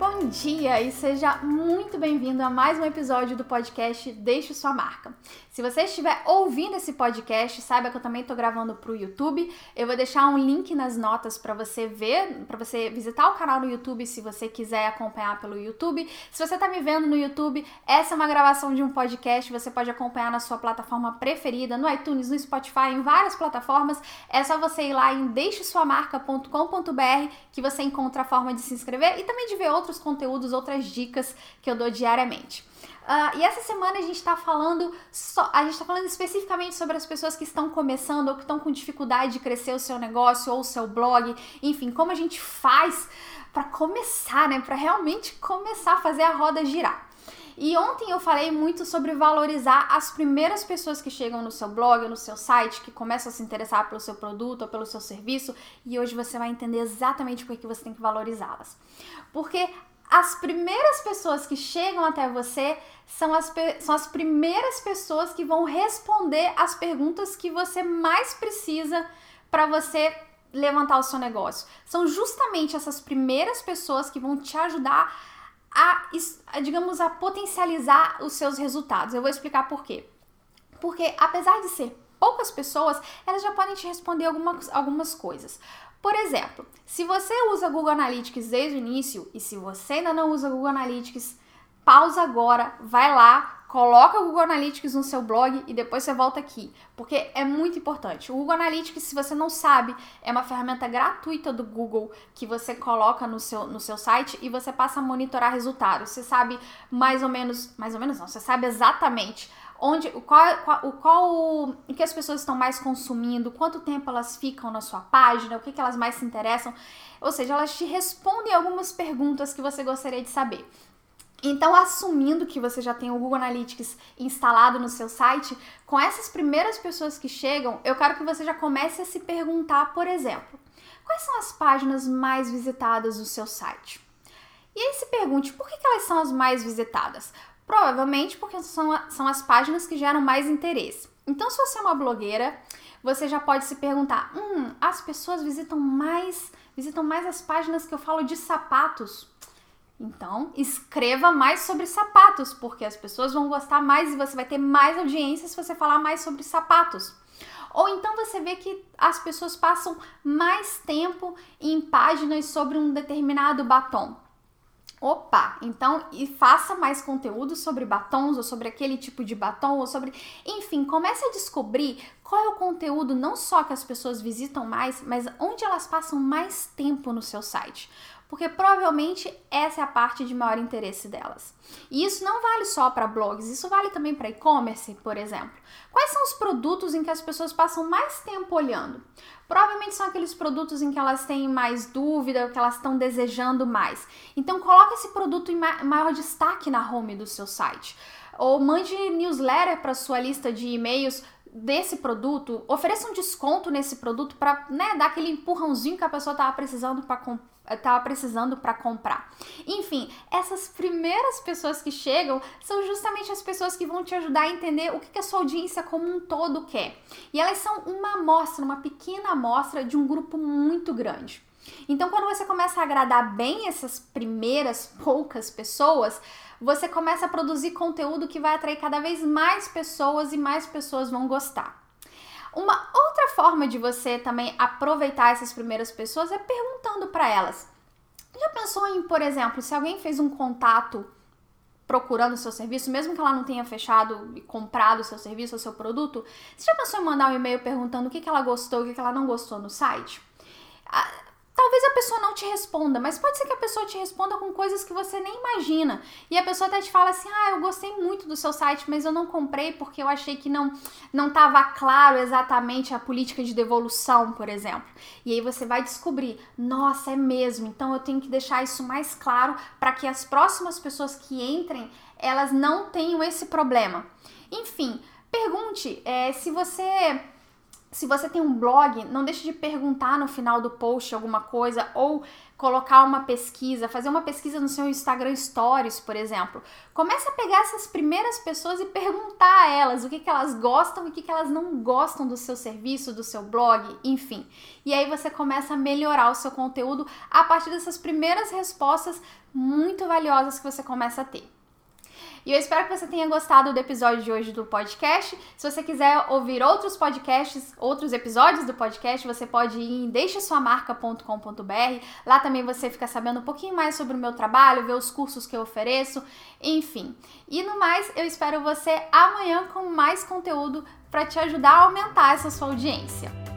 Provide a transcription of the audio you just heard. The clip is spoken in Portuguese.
Bom dia e seja muito bem-vindo a mais um episódio do podcast Deixe Sua Marca. Se você estiver ouvindo esse podcast, saiba que eu também estou gravando para o YouTube. Eu vou deixar um link nas notas para você ver, para você visitar o canal no YouTube se você quiser acompanhar pelo YouTube. Se você está me vendo no YouTube, essa é uma gravação de um podcast. Você pode acompanhar na sua plataforma preferida, no iTunes, no Spotify, em várias plataformas. É só você ir lá em deixesuamarca.com.br que você encontra a forma de se inscrever e também de ver outros conteúdos, outras dicas que eu dou diariamente. Uh, e essa semana a gente está falando só, a gente está falando especificamente sobre as pessoas que estão começando ou que estão com dificuldade de crescer o seu negócio ou o seu blog, enfim, como a gente faz para começar, né? Para realmente começar a fazer a roda girar. E ontem eu falei muito sobre valorizar as primeiras pessoas que chegam no seu blog, no seu site, que começam a se interessar pelo seu produto ou pelo seu serviço, e hoje você vai entender exatamente por que você tem que valorizá-las. Porque as primeiras pessoas que chegam até você são as, são as primeiras pessoas que vão responder as perguntas que você mais precisa para você levantar o seu negócio. São justamente essas primeiras pessoas que vão te ajudar a, a, digamos, a potencializar os seus resultados. Eu vou explicar por quê. Porque apesar de ser poucas pessoas, elas já podem te responder algumas, algumas coisas. Por exemplo, se você usa Google Analytics desde o início e se você ainda não usa Google Analytics, pausa agora, vai lá, coloca o Google Analytics no seu blog e depois você volta aqui, porque é muito importante. O Google Analytics, se você não sabe, é uma ferramenta gratuita do Google que você coloca no seu, no seu site e você passa a monitorar resultados. Você sabe mais ou menos, mais ou menos não, você sabe exatamente onde, qual, qual, o qual o que as pessoas estão mais consumindo, quanto tempo elas ficam na sua página, o que, que elas mais se interessam. Ou seja, elas te respondem algumas perguntas que você gostaria de saber. Então, assumindo que você já tem o Google Analytics instalado no seu site, com essas primeiras pessoas que chegam, eu quero que você já comece a se perguntar, por exemplo, quais são as páginas mais visitadas do seu site? E aí se pergunte por que, que elas são as mais visitadas? Provavelmente porque são, são as páginas que geram mais interesse. Então, se você é uma blogueira, você já pode se perguntar: hum, as pessoas visitam mais, visitam mais as páginas que eu falo de sapatos. Então, escreva mais sobre sapatos, porque as pessoas vão gostar mais e você vai ter mais audiência se você falar mais sobre sapatos. Ou então você vê que as pessoas passam mais tempo em páginas sobre um determinado batom. Opa, então e faça mais conteúdo sobre batons ou sobre aquele tipo de batom ou sobre, enfim, comece a descobrir qual é o conteúdo não só que as pessoas visitam mais, mas onde elas passam mais tempo no seu site porque provavelmente essa é a parte de maior interesse delas. E isso não vale só para blogs, isso vale também para e-commerce, por exemplo. Quais são os produtos em que as pessoas passam mais tempo olhando? Provavelmente são aqueles produtos em que elas têm mais dúvida, que elas estão desejando mais. Então coloque esse produto em maior destaque na home do seu site. Ou mande newsletter para sua lista de e-mails desse produto, ofereça um desconto nesse produto para né, dar aquele empurrãozinho que a pessoa estava precisando para estava precisando para comprar. Enfim, essas primeiras pessoas que chegam são justamente as pessoas que vão te ajudar a entender o que, que a sua audiência como um todo quer. E elas são uma amostra, uma pequena amostra de um grupo muito grande. Então, quando você começa a agradar bem essas primeiras poucas pessoas, você começa a produzir conteúdo que vai atrair cada vez mais pessoas e mais pessoas vão gostar. Uma outra forma de você também aproveitar essas primeiras pessoas é perguntando para elas. Já pensou em, por exemplo, se alguém fez um contato procurando o seu serviço, mesmo que ela não tenha fechado e comprado o seu serviço ou seu produto, você já pensou em mandar um e-mail perguntando o que, que ela gostou e o que, que ela não gostou no site? Ah, Talvez a pessoa não te responda, mas pode ser que a pessoa te responda com coisas que você nem imagina. E a pessoa até te fala assim: "Ah, eu gostei muito do seu site, mas eu não comprei porque eu achei que não não estava claro exatamente a política de devolução, por exemplo". E aí você vai descobrir: "Nossa, é mesmo. Então eu tenho que deixar isso mais claro para que as próximas pessoas que entrem, elas não tenham esse problema". Enfim, pergunte é, se você se você tem um blog, não deixe de perguntar no final do post alguma coisa ou colocar uma pesquisa, fazer uma pesquisa no seu Instagram Stories, por exemplo. Comece a pegar essas primeiras pessoas e perguntar a elas o que, que elas gostam e o que, que elas não gostam do seu serviço, do seu blog, enfim. E aí você começa a melhorar o seu conteúdo a partir dessas primeiras respostas muito valiosas que você começa a ter. E eu espero que você tenha gostado do episódio de hoje do podcast. Se você quiser ouvir outros podcasts, outros episódios do podcast, você pode ir em deixesuamarca.com.br. Lá também você fica sabendo um pouquinho mais sobre o meu trabalho, ver os cursos que eu ofereço, enfim. E no mais, eu espero você amanhã com mais conteúdo para te ajudar a aumentar essa sua audiência.